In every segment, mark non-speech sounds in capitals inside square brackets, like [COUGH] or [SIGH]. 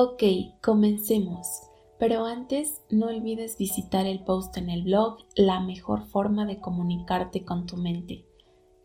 Ok, comencemos. Pero antes, no olvides visitar el post en el blog La mejor forma de comunicarte con tu mente.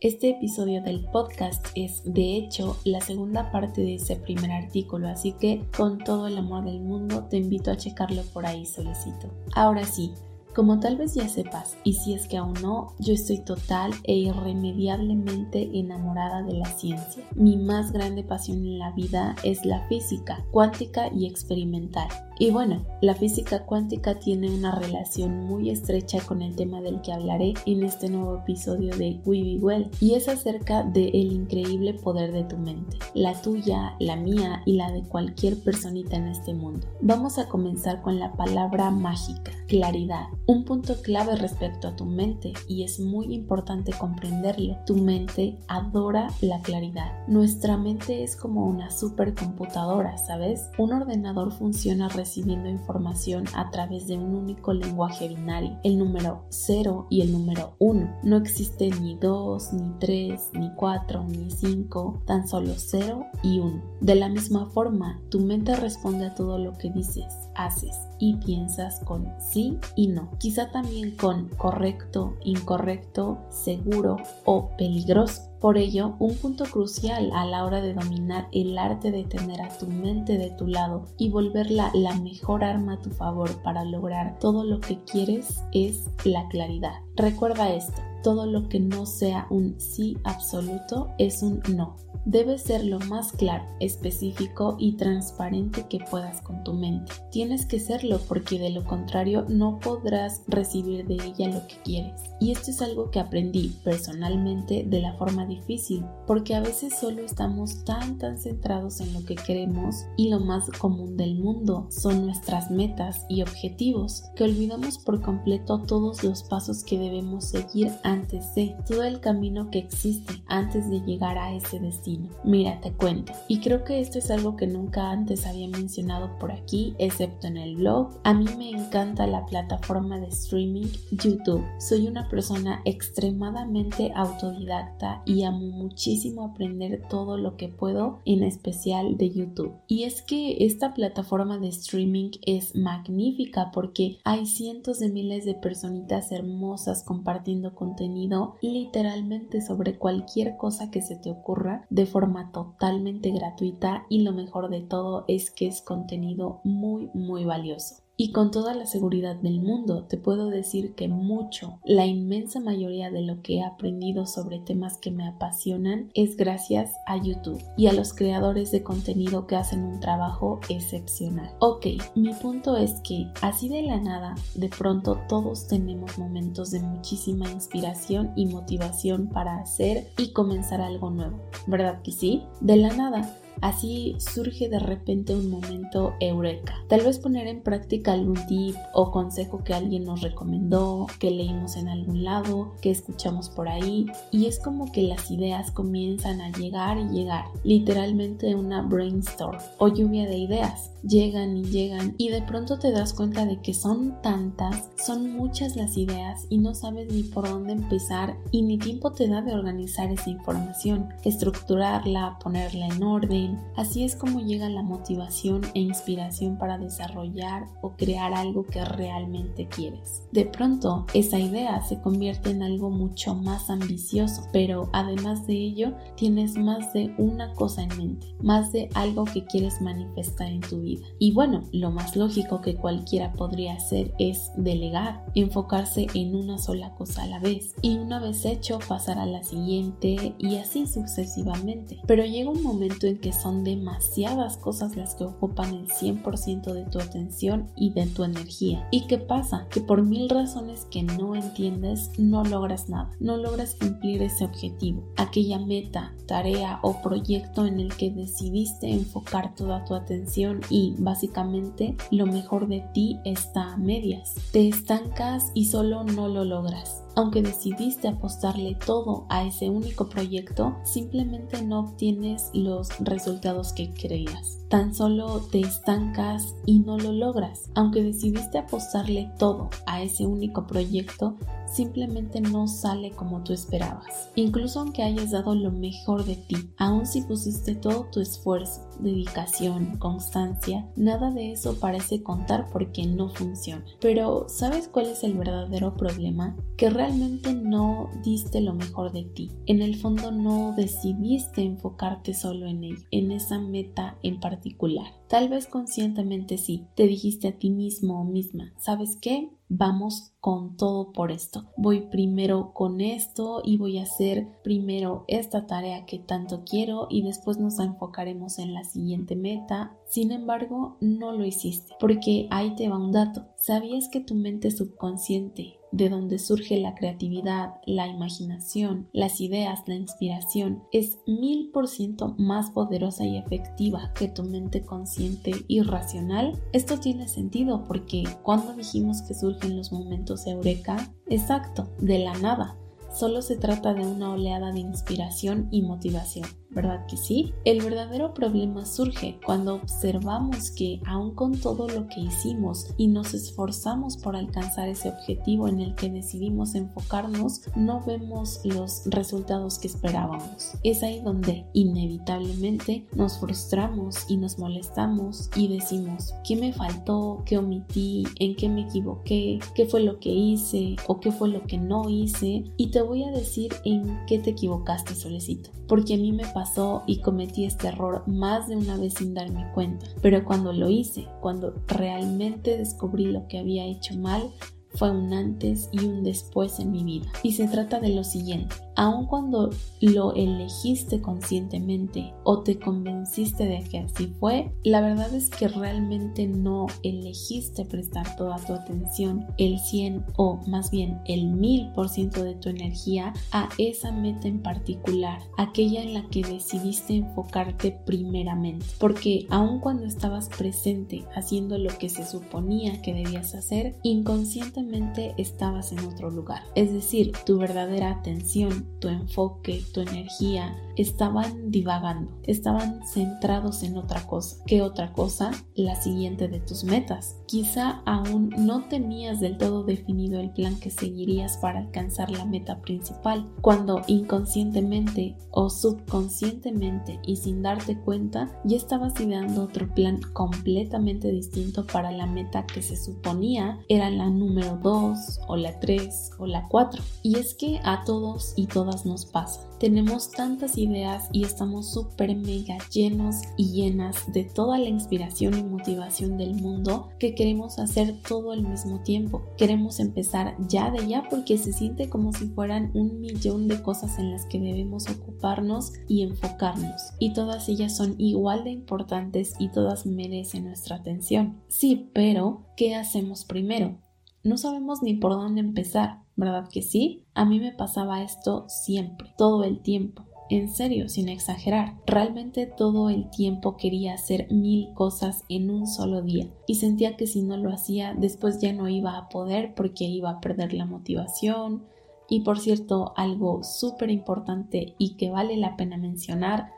Este episodio del podcast es, de hecho, la segunda parte de ese primer artículo, así que con todo el amor del mundo te invito a checarlo por ahí solicito. Ahora sí, como tal vez ya sepas, y si es que aún no, yo estoy total e irremediablemente enamorada de la ciencia. Mi más grande pasión en la vida es la física, cuántica y experimental. Y bueno, la física cuántica tiene una relación muy estrecha con el tema del que hablaré en este nuevo episodio de We Be Well, y es acerca del increíble poder de tu mente, la tuya, la mía y la de cualquier personita en este mundo. Vamos a comenzar con la palabra mágica, claridad, un punto clave respecto a tu mente y es muy importante comprenderlo. Tu mente adora la claridad. Nuestra mente es como una supercomputadora, ¿sabes? Un ordenador funciona recibiendo información a través de un único lenguaje binario, el número 0 y el número 1. No existe ni 2, ni 3, ni 4, ni 5, tan solo 0 y 1. De la misma forma, tu mente responde a todo lo que dices, haces y piensas con sí y no. Quizá también con correcto, incorrecto, seguro o peligroso. Por ello, un punto crucial a la hora de dominar el arte de tener a tu mente de tu lado y volverla la mejor arma a tu favor para lograr todo lo que quieres es la claridad. Recuerda esto, todo lo que no sea un sí absoluto es un no. Debe ser lo más claro, específico y transparente que puedas con tu mente. Tienes que serlo porque de lo contrario no podrás recibir de ella lo que quieres. Y esto es algo que aprendí personalmente de la forma difícil, porque a veces solo estamos tan tan centrados en lo que queremos y lo más común del mundo son nuestras metas y objetivos, que olvidamos por completo todos los pasos que debemos seguir antes de, todo el camino que existe antes de llegar a ese destino Mira, te cuento. Y creo que esto es algo que nunca antes había mencionado por aquí, excepto en el blog. A mí me encanta la plataforma de streaming YouTube. Soy una persona extremadamente autodidacta y amo muchísimo aprender todo lo que puedo, en especial de YouTube. Y es que esta plataforma de streaming es magnífica porque hay cientos de miles de personitas hermosas compartiendo contenido literalmente sobre cualquier cosa que se te ocurra forma totalmente gratuita y lo mejor de todo es que es contenido muy muy valioso. Y con toda la seguridad del mundo te puedo decir que mucho, la inmensa mayoría de lo que he aprendido sobre temas que me apasionan es gracias a YouTube y a los creadores de contenido que hacen un trabajo excepcional. Ok, mi punto es que así de la nada, de pronto todos tenemos momentos de muchísima inspiración y motivación para hacer y comenzar algo nuevo, ¿verdad que sí? De la nada Así surge de repente un momento eureka. Tal vez poner en práctica algún tip o consejo que alguien nos recomendó, que leímos en algún lado, que escuchamos por ahí. Y es como que las ideas comienzan a llegar y llegar. Literalmente una brainstorm o lluvia de ideas llegan y llegan y de pronto te das cuenta de que son tantas, son muchas las ideas y no sabes ni por dónde empezar y ni tiempo te da de organizar esa información, estructurarla, ponerla en orden. Así es como llega la motivación e inspiración para desarrollar o crear algo que realmente quieres. De pronto, esa idea se convierte en algo mucho más ambicioso, pero además de ello, tienes más de una cosa en mente, más de algo que quieres manifestar en tu vida y bueno, lo más lógico que cualquiera podría hacer es delegar, enfocarse en una sola cosa a la vez y una vez hecho pasar a la siguiente y así sucesivamente. Pero llega un momento en que son demasiadas cosas las que ocupan el 100% de tu atención y de tu energía. ¿Y qué pasa? Que por mil razones que no entiendes no logras nada, no logras cumplir ese objetivo, aquella meta, tarea o proyecto en el que decidiste enfocar toda tu atención y básicamente lo mejor de ti está a medias. Te estancas y solo no lo logras. Aunque decidiste apostarle todo a ese único proyecto, simplemente no obtienes los resultados que creías. Tan solo te estancas y no lo logras. Aunque decidiste apostarle todo a ese único proyecto, simplemente no sale como tú esperabas. Incluso aunque hayas dado lo mejor de ti, aun si pusiste todo tu esfuerzo, dedicación, constancia, nada de eso parece contar porque no funciona. Pero ¿sabes cuál es el verdadero problema? Que realmente no diste lo mejor de ti. En el fondo no decidiste enfocarte solo en él, en esa meta en particular. Tal vez conscientemente sí, te dijiste a ti mismo o misma, ¿sabes qué? Vamos con todo por esto. Voy primero con esto y voy a hacer primero esta tarea que tanto quiero y después nos enfocaremos en la siguiente meta. Sin embargo, no lo hiciste porque ahí te va un dato. ¿Sabías que tu mente subconsciente de donde surge la creatividad, la imaginación, las ideas, la inspiración, es mil por ciento más poderosa y efectiva que tu mente consciente y racional. Esto tiene sentido porque cuando dijimos que surgen los momentos eureka, exacto, de la nada, solo se trata de una oleada de inspiración y motivación. ¿Verdad que sí? El verdadero problema surge cuando observamos que aun con todo lo que hicimos y nos esforzamos por alcanzar ese objetivo en el que decidimos enfocarnos, no vemos los resultados que esperábamos. Es ahí donde inevitablemente nos frustramos y nos molestamos y decimos, ¿qué me faltó? ¿Qué omití? ¿En qué me equivoqué? ¿Qué fue lo que hice? ¿O qué fue lo que no hice? Y te voy a decir en qué te equivocaste, solecito. Porque a mí me pasó y cometí este error más de una vez sin darme cuenta, pero cuando lo hice, cuando realmente descubrí lo que había hecho mal, fue un antes y un después en mi vida. Y se trata de lo siguiente, aun cuando lo elegiste conscientemente o te convenciste de que así fue, la verdad es que realmente no elegiste prestar toda tu atención, el 100 o más bien el 1000% de tu energía a esa meta en particular, aquella en la que decidiste enfocarte primeramente. Porque aun cuando estabas presente haciendo lo que se suponía que debías hacer, inconscientemente estabas en otro lugar. Es decir, tu verdadera atención tu enfoque, tu energía, estaban divagando, estaban centrados en otra cosa. ¿Qué otra cosa? La siguiente de tus metas. Quizá aún no tenías del todo definido el plan que seguirías para alcanzar la meta principal, cuando inconscientemente o subconscientemente y sin darte cuenta ya estabas ideando otro plan completamente distinto para la meta que se suponía era la número 2 o la 3 o la 4. Y es que a todos y todas nos pasa. Tenemos tantas ideas y estamos súper mega llenos y llenas de toda la inspiración y motivación del mundo que queremos hacer todo al mismo tiempo. Queremos empezar ya de ya porque se siente como si fueran un millón de cosas en las que debemos ocuparnos y enfocarnos. Y todas ellas son igual de importantes y todas merecen nuestra atención. Sí, pero ¿qué hacemos primero? No sabemos ni por dónde empezar, ¿verdad que sí? A mí me pasaba esto siempre, todo el tiempo. En serio, sin exagerar, realmente todo el tiempo quería hacer mil cosas en un solo día y sentía que si no lo hacía después ya no iba a poder porque iba a perder la motivación. Y por cierto, algo súper importante y que vale la pena mencionar,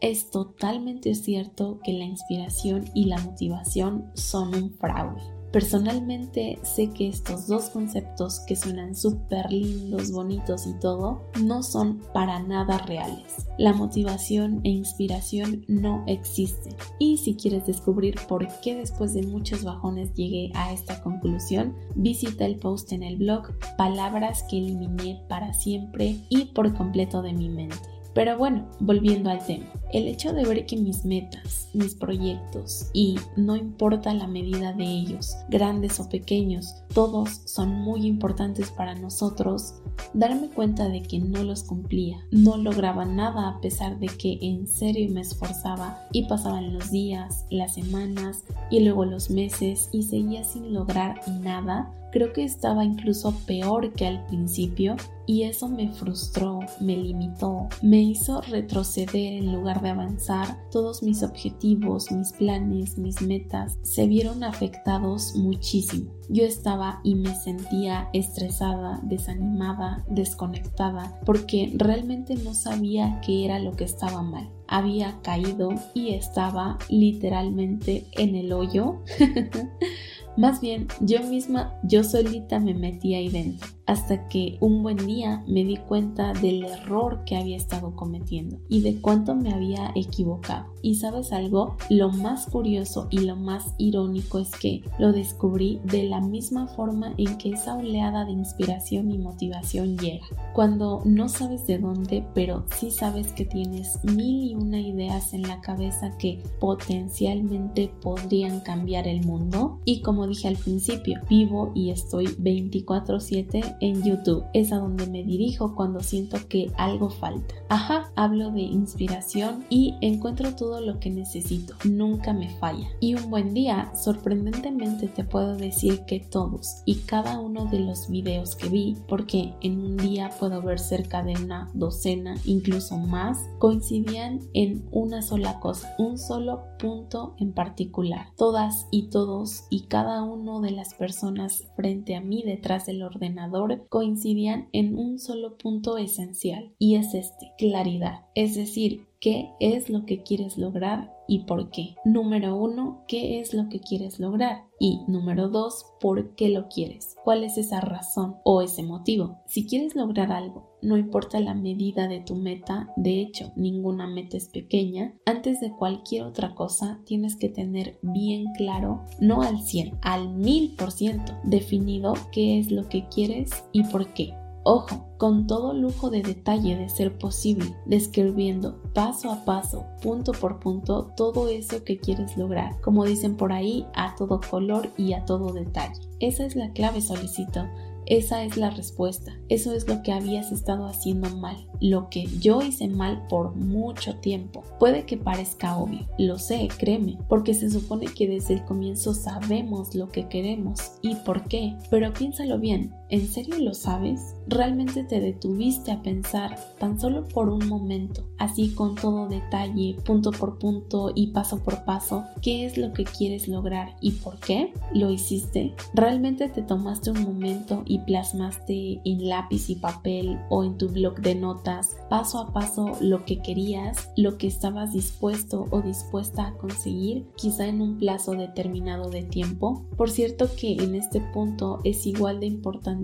es totalmente cierto que la inspiración y la motivación son un fraude. Personalmente sé que estos dos conceptos que suenan súper lindos, bonitos y todo, no son para nada reales. La motivación e inspiración no existen. Y si quieres descubrir por qué después de muchos bajones llegué a esta conclusión, visita el post en el blog Palabras que eliminé para siempre y por completo de mi mente. Pero bueno, volviendo al tema, el hecho de ver que mis metas, mis proyectos y no importa la medida de ellos, grandes o pequeños, todos son muy importantes para nosotros, darme cuenta de que no los cumplía, no lograba nada a pesar de que en serio me esforzaba y pasaban los días, las semanas y luego los meses y seguía sin lograr nada, Creo que estaba incluso peor que al principio y eso me frustró, me limitó, me hizo retroceder en lugar de avanzar. Todos mis objetivos, mis planes, mis metas se vieron afectados muchísimo. Yo estaba y me sentía estresada, desanimada, desconectada, porque realmente no sabía qué era lo que estaba mal. Había caído y estaba literalmente en el hoyo. [LAUGHS] Más bien, yo misma, yo solita me metí ahí dentro hasta que un buen día me di cuenta del error que había estado cometiendo y de cuánto me había equivocado. Y sabes algo, lo más curioso y lo más irónico es que lo descubrí de la misma forma en que esa oleada de inspiración y motivación llega. Cuando no sabes de dónde, pero sí sabes que tienes mil y una ideas en la cabeza que potencialmente podrían cambiar el mundo. Y como dije al principio, vivo y estoy 24/7 en YouTube. Es a donde me dirijo cuando siento que algo falta. Ajá, hablo de inspiración y encuentro todo lo que necesito. Nunca me falla. Y un buen día, sorprendentemente te puedo decir que todos y cada uno de los videos que vi, porque en un día puedo ver cerca de una docena, incluso más, coincidían en una sola cosa, un solo punto en particular. Todas y todos y cada uno de las personas frente a mí detrás del ordenador coincidían en un solo punto esencial y es este, claridad, es decir, qué es lo que quieres lograr y por qué. Número uno, ¿qué es lo que quieres lograr? Y número dos, ¿por qué lo quieres? ¿Cuál es esa razón o ese motivo? Si quieres lograr algo, no importa la medida de tu meta, de hecho, ninguna meta es pequeña, antes de cualquier otra cosa tienes que tener bien claro, no al 100, al 1000% definido qué es lo que quieres y por qué. Ojo, con todo lujo de detalle de ser posible, describiendo paso a paso, punto por punto, todo eso que quieres lograr, como dicen por ahí, a todo color y a todo detalle. Esa es la clave, solicito esa es la respuesta. Eso es lo que habías estado haciendo mal. Lo que yo hice mal por mucho tiempo. Puede que parezca obvio. Lo sé, créeme. Porque se supone que desde el comienzo sabemos lo que queremos y por qué. Pero piénsalo bien. ¿En serio lo sabes? ¿Realmente te detuviste a pensar tan solo por un momento, así con todo detalle, punto por punto y paso por paso, qué es lo que quieres lograr y por qué? ¿Lo hiciste? ¿Realmente te tomaste un momento y plasmaste en lápiz y papel o en tu blog de notas paso a paso lo que querías, lo que estabas dispuesto o dispuesta a conseguir, quizá en un plazo determinado de tiempo? Por cierto que en este punto es igual de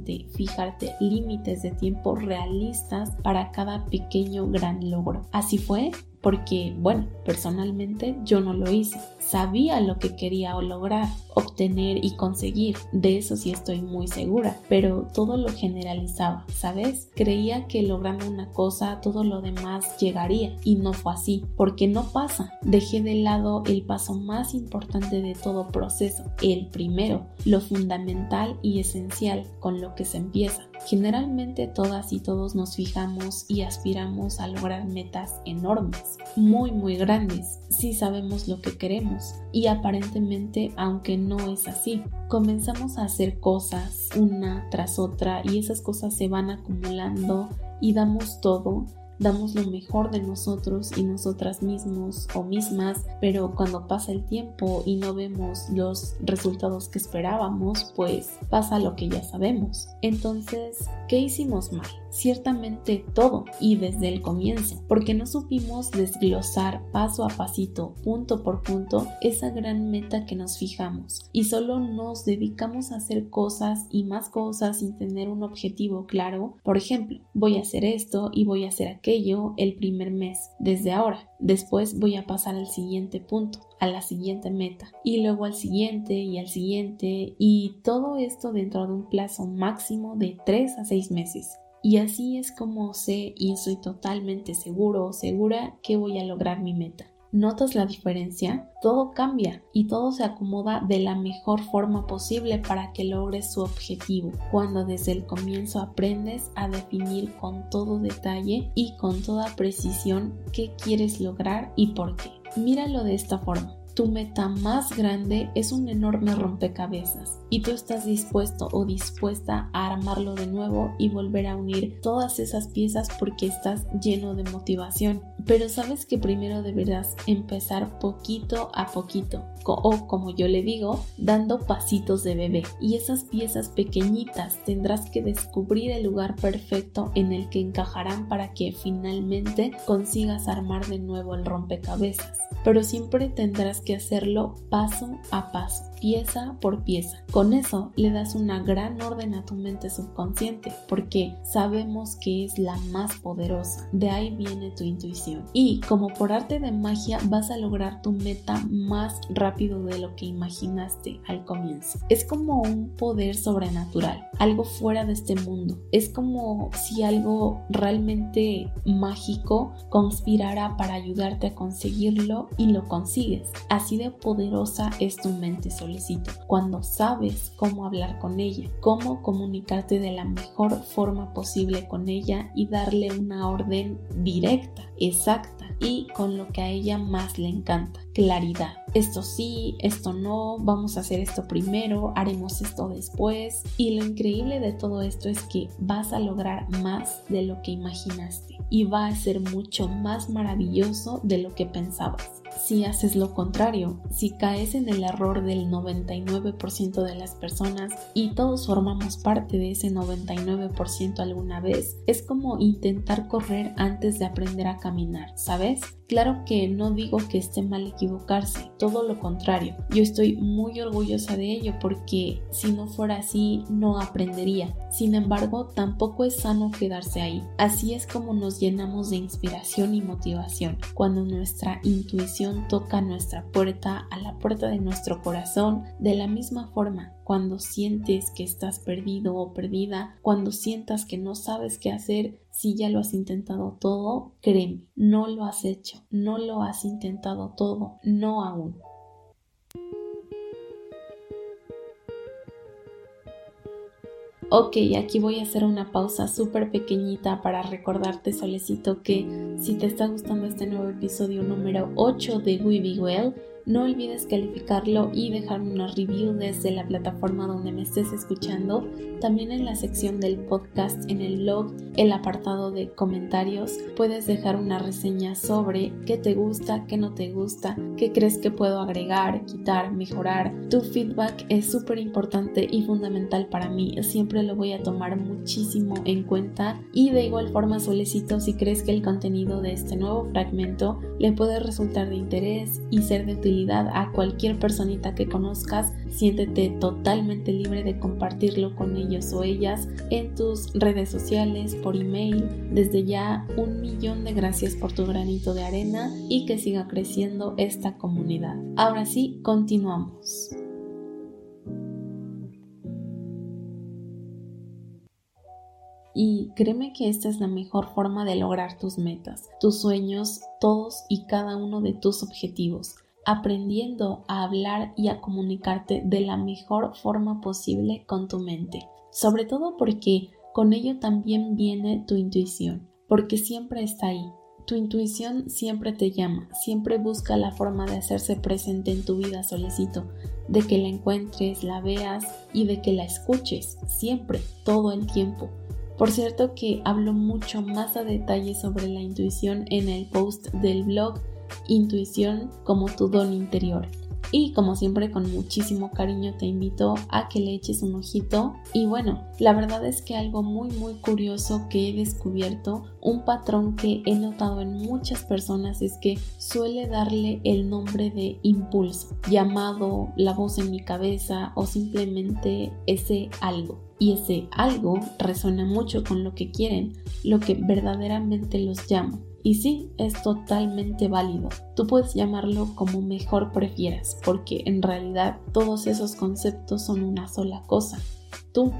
fijarte límites de tiempo realistas para cada pequeño gran logro. Así fue porque, bueno, personalmente yo no lo hice. Sabía lo que quería lograr, obtener y conseguir, de eso sí estoy muy segura, pero todo lo generalizaba, ¿sabes? Creía que logrando una cosa todo lo demás llegaría y no fue así, porque no pasa. Dejé de lado el paso más importante de todo proceso, el primero, lo fundamental y esencial con lo que se empieza. Generalmente todas y todos nos fijamos y aspiramos a lograr metas enormes, muy muy grandes, si sabemos lo que queremos. Y aparentemente, aunque no es así, comenzamos a hacer cosas una tras otra y esas cosas se van acumulando y damos todo damos lo mejor de nosotros y nosotras mismos o mismas, pero cuando pasa el tiempo y no vemos los resultados que esperábamos, pues pasa lo que ya sabemos. Entonces, ¿qué hicimos mal? Ciertamente todo y desde el comienzo, porque no supimos desglosar paso a pasito, punto por punto, esa gran meta que nos fijamos y solo nos dedicamos a hacer cosas y más cosas sin tener un objetivo claro. Por ejemplo, voy a hacer esto y voy a hacer aquello el primer mes, desde ahora. Después voy a pasar al siguiente punto, a la siguiente meta y luego al siguiente y al siguiente y todo esto dentro de un plazo máximo de 3 a 6 meses. Y así es como sé y estoy totalmente seguro o segura que voy a lograr mi meta. ¿Notas la diferencia? Todo cambia y todo se acomoda de la mejor forma posible para que logres su objetivo, cuando desde el comienzo aprendes a definir con todo detalle y con toda precisión qué quieres lograr y por qué. Míralo de esta forma. Tu meta más grande es un enorme rompecabezas y tú estás dispuesto o dispuesta a armarlo de nuevo y volver a unir todas esas piezas porque estás lleno de motivación. Pero sabes que primero deberás empezar poquito a poquito o como yo le digo, dando pasitos de bebé. Y esas piezas pequeñitas tendrás que descubrir el lugar perfecto en el que encajarán para que finalmente consigas armar de nuevo el rompecabezas. Pero siempre tendrás que hacerlo paso a paso pieza por pieza. Con eso le das una gran orden a tu mente subconsciente porque sabemos que es la más poderosa. De ahí viene tu intuición. Y como por arte de magia vas a lograr tu meta más rápido de lo que imaginaste al comienzo. Es como un poder sobrenatural, algo fuera de este mundo. Es como si algo realmente mágico conspirara para ayudarte a conseguirlo y lo consigues. Así de poderosa es tu mente cuando sabes cómo hablar con ella, cómo comunicarte de la mejor forma posible con ella y darle una orden directa, exacta y con lo que a ella más le encanta, claridad. Esto sí, esto no, vamos a hacer esto primero, haremos esto después. Y lo increíble de todo esto es que vas a lograr más de lo que imaginaste y va a ser mucho más maravilloso de lo que pensabas si haces lo contrario, si caes en el error del 99% de las personas y todos formamos parte de ese 99% alguna vez, es como intentar correr antes de aprender a caminar, ¿sabes? Claro que no digo que esté mal equivocarse, todo lo contrario. Yo estoy muy orgullosa de ello porque si no fuera así no aprendería. Sin embargo, tampoco es sano quedarse ahí. Así es como nos llenamos de inspiración y motivación, cuando nuestra intuición toca nuestra puerta, a la puerta de nuestro corazón, de la misma forma cuando sientes que estás perdido o perdida, cuando sientas que no sabes qué hacer, si ya lo has intentado todo, créeme, no lo has hecho, no lo has intentado todo, no aún. Ok, aquí voy a hacer una pausa súper pequeñita para recordarte, Solecito, que si te está gustando este nuevo episodio número 8 de We Be Well, no olvides calificarlo y dejarme una review desde la plataforma donde me estés escuchando. También en la sección del podcast en el blog, el apartado de comentarios, puedes dejar una reseña sobre qué te gusta, qué no te gusta, qué crees que puedo agregar, quitar, mejorar. Tu feedback es súper importante y fundamental para mí. Siempre lo voy a tomar muchísimo en cuenta y de igual forma solicito si crees que el contenido de este nuevo fragmento le puede resultar de interés y ser de utilidad a cualquier personita que conozcas, siéntete totalmente libre de compartirlo con ellos o ellas en tus redes sociales, por email. Desde ya, un millón de gracias por tu granito de arena y que siga creciendo esta comunidad. Ahora sí, continuamos. Y créeme que esta es la mejor forma de lograr tus metas, tus sueños, todos y cada uno de tus objetivos aprendiendo a hablar y a comunicarte de la mejor forma posible con tu mente. Sobre todo porque con ello también viene tu intuición, porque siempre está ahí. Tu intuición siempre te llama, siempre busca la forma de hacerse presente en tu vida, solicito, de que la encuentres, la veas y de que la escuches, siempre, todo el tiempo. Por cierto que hablo mucho más a detalle sobre la intuición en el post del blog intuición como tu don interior. Y como siempre con muchísimo cariño te invito a que le eches un ojito. Y bueno, la verdad es que algo muy muy curioso que he descubierto, un patrón que he notado en muchas personas es que suele darle el nombre de impulso, llamado la voz en mi cabeza o simplemente ese algo. Y ese algo resuena mucho con lo que quieren, lo que verdaderamente los llama. Y sí, es totalmente válido. Tú puedes llamarlo como mejor prefieras, porque en realidad todos esos conceptos son una sola cosa. Tú,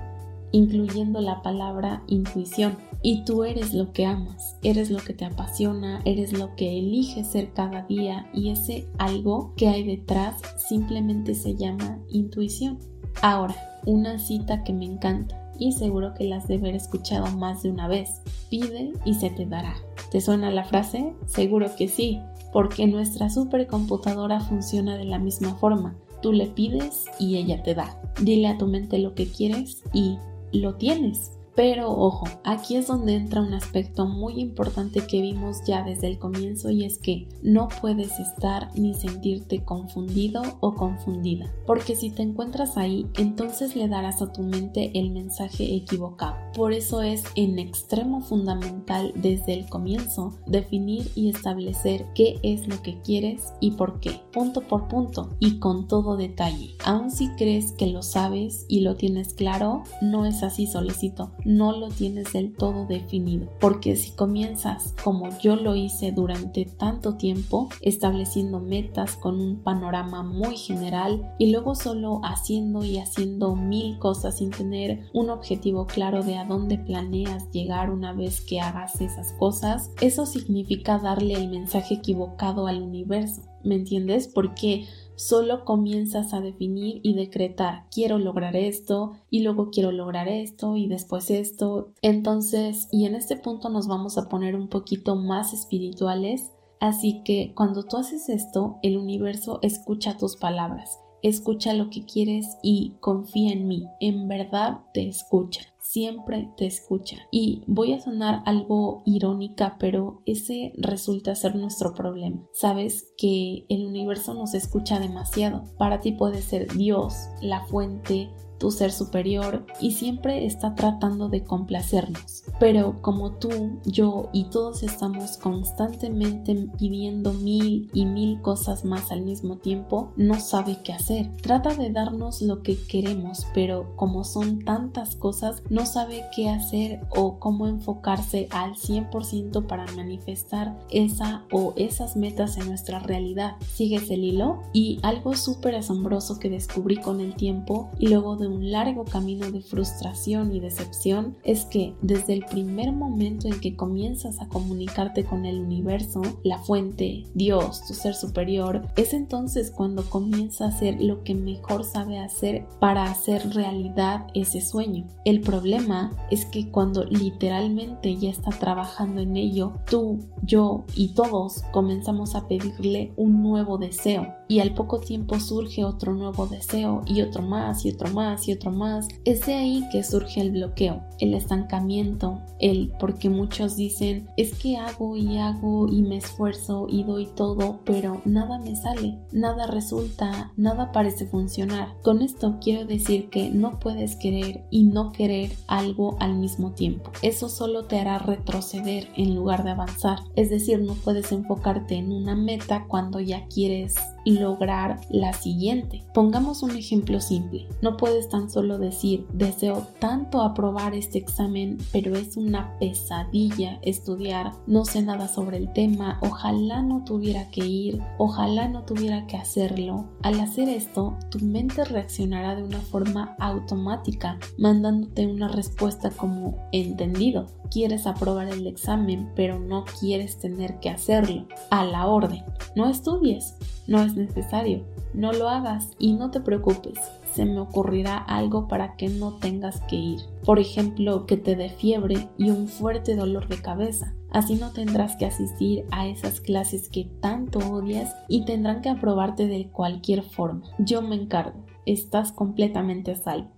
incluyendo la palabra intuición. Y tú eres lo que amas, eres lo que te apasiona, eres lo que eliges ser cada día y ese algo que hay detrás simplemente se llama intuición. Ahora, una cita que me encanta y seguro que las de haber escuchado más de una vez. Pide y se te dará. ¿Te suena la frase? Seguro que sí. porque nuestra supercomputadora funciona de la misma forma. Tú le pides y ella te da. Dile a tu mente lo que quieres y lo tienes. Pero ojo, aquí es donde entra un aspecto muy importante que vimos ya desde el comienzo y es que no puedes estar ni sentirte confundido o confundida, porque si te encuentras ahí, entonces le darás a tu mente el mensaje equivocado. Por eso es en extremo fundamental desde el comienzo definir y establecer qué es lo que quieres y por qué, punto por punto y con todo detalle. Aun si crees que lo sabes y lo tienes claro, no es así solicito no lo tienes del todo definido. Porque si comienzas como yo lo hice durante tanto tiempo, estableciendo metas con un panorama muy general y luego solo haciendo y haciendo mil cosas sin tener un objetivo claro de dónde planeas llegar una vez que hagas esas cosas, eso significa darle el mensaje equivocado al universo. ¿Me entiendes? Porque solo comienzas a definir y decretar, quiero lograr esto y luego quiero lograr esto y después esto. Entonces, y en este punto nos vamos a poner un poquito más espirituales. Así que cuando tú haces esto, el universo escucha tus palabras, escucha lo que quieres y confía en mí, en verdad te escucha siempre te escucha. Y voy a sonar algo irónica, pero ese resulta ser nuestro problema. Sabes que el universo nos escucha demasiado. Para ti puede ser Dios, la fuente, tu ser superior y siempre está tratando de complacernos. Pero como tú, yo y todos estamos constantemente pidiendo mil y mil cosas más al mismo tiempo, no sabe qué hacer. Trata de darnos lo que queremos, pero como son tantas cosas, no sabe qué hacer o cómo enfocarse al 100% para manifestar esa o esas metas en nuestra realidad. ¿Sigues el hilo? Y algo súper asombroso que descubrí con el tiempo y luego de un largo camino de frustración y decepción es que desde el primer momento en que comienzas a comunicarte con el universo, la fuente, Dios, tu ser superior, es entonces cuando comienza a hacer lo que mejor sabe hacer para hacer realidad ese sueño. El problema es que cuando literalmente ya está trabajando en ello, tú, yo y todos comenzamos a pedirle un nuevo deseo y al poco tiempo surge otro nuevo deseo y otro más y otro más y otro más. Es de ahí que surge el bloqueo, el estancamiento, el porque muchos dicen es que hago y hago y me esfuerzo y doy todo, pero nada me sale, nada resulta, nada parece funcionar. Con esto quiero decir que no puedes querer y no querer algo al mismo tiempo. Eso solo te hará retroceder en lugar de avanzar. Es decir, no puedes enfocarte en una meta cuando ya quieres lograr la siguiente. Pongamos un ejemplo simple. No puedes tan solo decir deseo tanto aprobar este examen, pero es una pesadilla estudiar, no sé nada sobre el tema, ojalá no tuviera que ir, ojalá no tuviera que hacerlo. Al hacer esto, tu mente reaccionará de una forma automática, mandándote una respuesta como entendido. Quieres aprobar el examen, pero no quieres tener que hacerlo. A la orden. No estudies, no es necesario, no lo hagas y no te preocupes, se me ocurrirá algo para que no tengas que ir. Por ejemplo, que te dé fiebre y un fuerte dolor de cabeza. Así no tendrás que asistir a esas clases que tanto odias y tendrán que aprobarte de cualquier forma. Yo me encargo. Estás completamente salvo.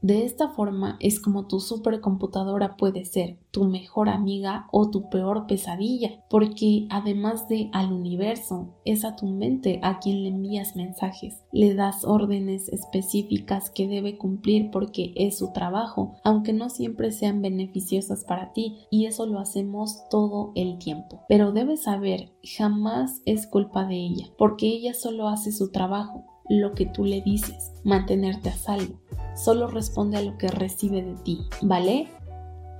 De esta forma es como tu supercomputadora puede ser tu mejor amiga o tu peor pesadilla, porque además de al universo, es a tu mente a quien le envías mensajes, le das órdenes específicas que debe cumplir porque es su trabajo, aunque no siempre sean beneficiosas para ti, y eso lo hacemos todo el tiempo. Pero debes saber, jamás es culpa de ella, porque ella solo hace su trabajo, lo que tú le dices, mantenerte a salvo solo responde a lo que recibe de ti, ¿vale?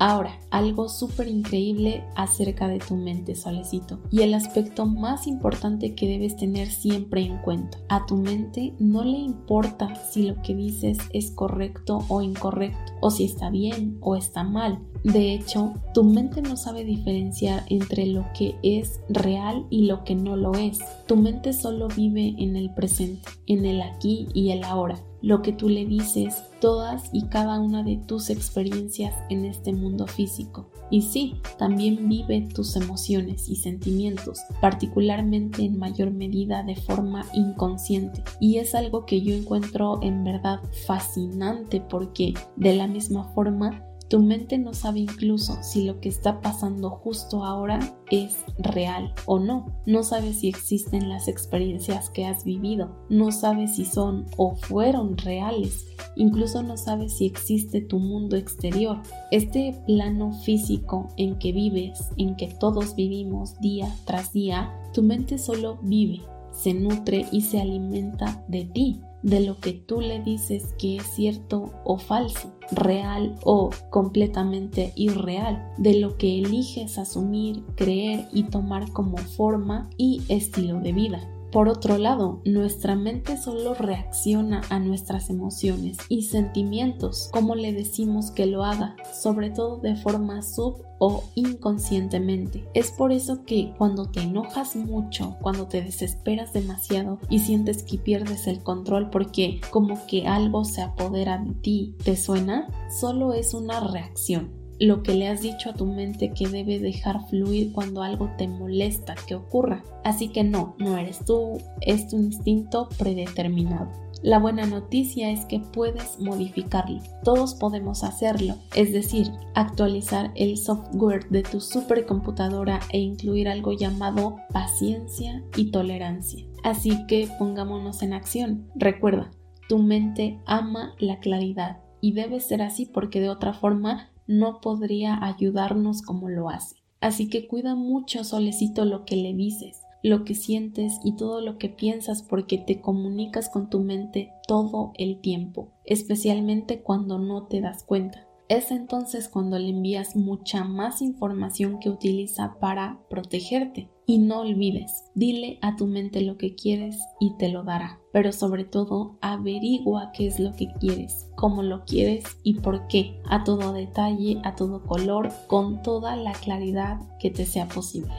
Ahora, algo súper increíble acerca de tu mente, solecito, y el aspecto más importante que debes tener siempre en cuenta. A tu mente no le importa si lo que dices es correcto o incorrecto, o si está bien o está mal. De hecho, tu mente no sabe diferenciar entre lo que es real y lo que no lo es. Tu mente solo vive en el presente, en el aquí y el ahora. lo que tú le dices, todas y cada una de tus experiencias en este mundo físico. Y sí, también vive tus emociones y sentimientos, particularmente en mayor medida de forma inconsciente. Y es algo que yo encuentro en verdad fascinante porque de la misma forma tu mente no sabe incluso si lo que está pasando justo ahora es real o no. No sabe si existen las experiencias que has vivido. No sabe si son o fueron reales. Incluso no sabe si existe tu mundo exterior. Este plano físico en que vives, en que todos vivimos día tras día, tu mente solo vive, se nutre y se alimenta de ti de lo que tú le dices que es cierto o falso, real o completamente irreal, de lo que eliges asumir, creer y tomar como forma y estilo de vida. Por otro lado, nuestra mente solo reacciona a nuestras emociones y sentimientos como le decimos que lo haga, sobre todo de forma sub o inconscientemente. Es por eso que cuando te enojas mucho, cuando te desesperas demasiado y sientes que pierdes el control porque como que algo se apodera de ti, ¿te suena? Solo es una reacción lo que le has dicho a tu mente que debe dejar fluir cuando algo te molesta que ocurra. Así que no, no eres tú, es tu instinto predeterminado. La buena noticia es que puedes modificarlo. Todos podemos hacerlo, es decir, actualizar el software de tu supercomputadora e incluir algo llamado paciencia y tolerancia. Así que pongámonos en acción. Recuerda, tu mente ama la claridad y debe ser así porque de otra forma no podría ayudarnos como lo hace. Así que cuida mucho, solecito, lo que le dices, lo que sientes y todo lo que piensas porque te comunicas con tu mente todo el tiempo, especialmente cuando no te das cuenta. Es entonces cuando le envías mucha más información que utiliza para protegerte. Y no olvides, dile a tu mente lo que quieres y te lo dará. Pero sobre todo, averigua qué es lo que quieres, cómo lo quieres y por qué, a todo detalle, a todo color, con toda la claridad que te sea posible.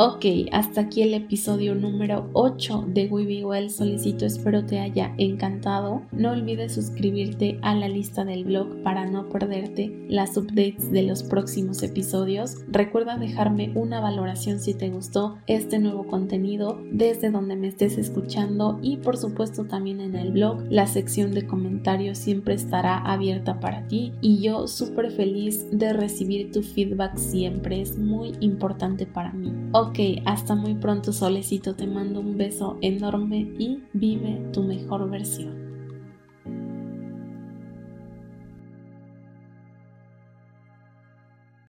Ok, hasta aquí el episodio número 8 de We Well. Solicito, espero te haya encantado. No olvides suscribirte a la lista del blog para no perderte las updates de los próximos episodios. Recuerda dejarme una valoración si te gustó este nuevo contenido desde donde me estés escuchando y por supuesto también en el blog. La sección de comentarios siempre estará abierta para ti y yo súper feliz de recibir tu feedback siempre. Es muy importante para mí. Ok, hasta muy pronto solecito, te mando un beso enorme y vive tu mejor versión.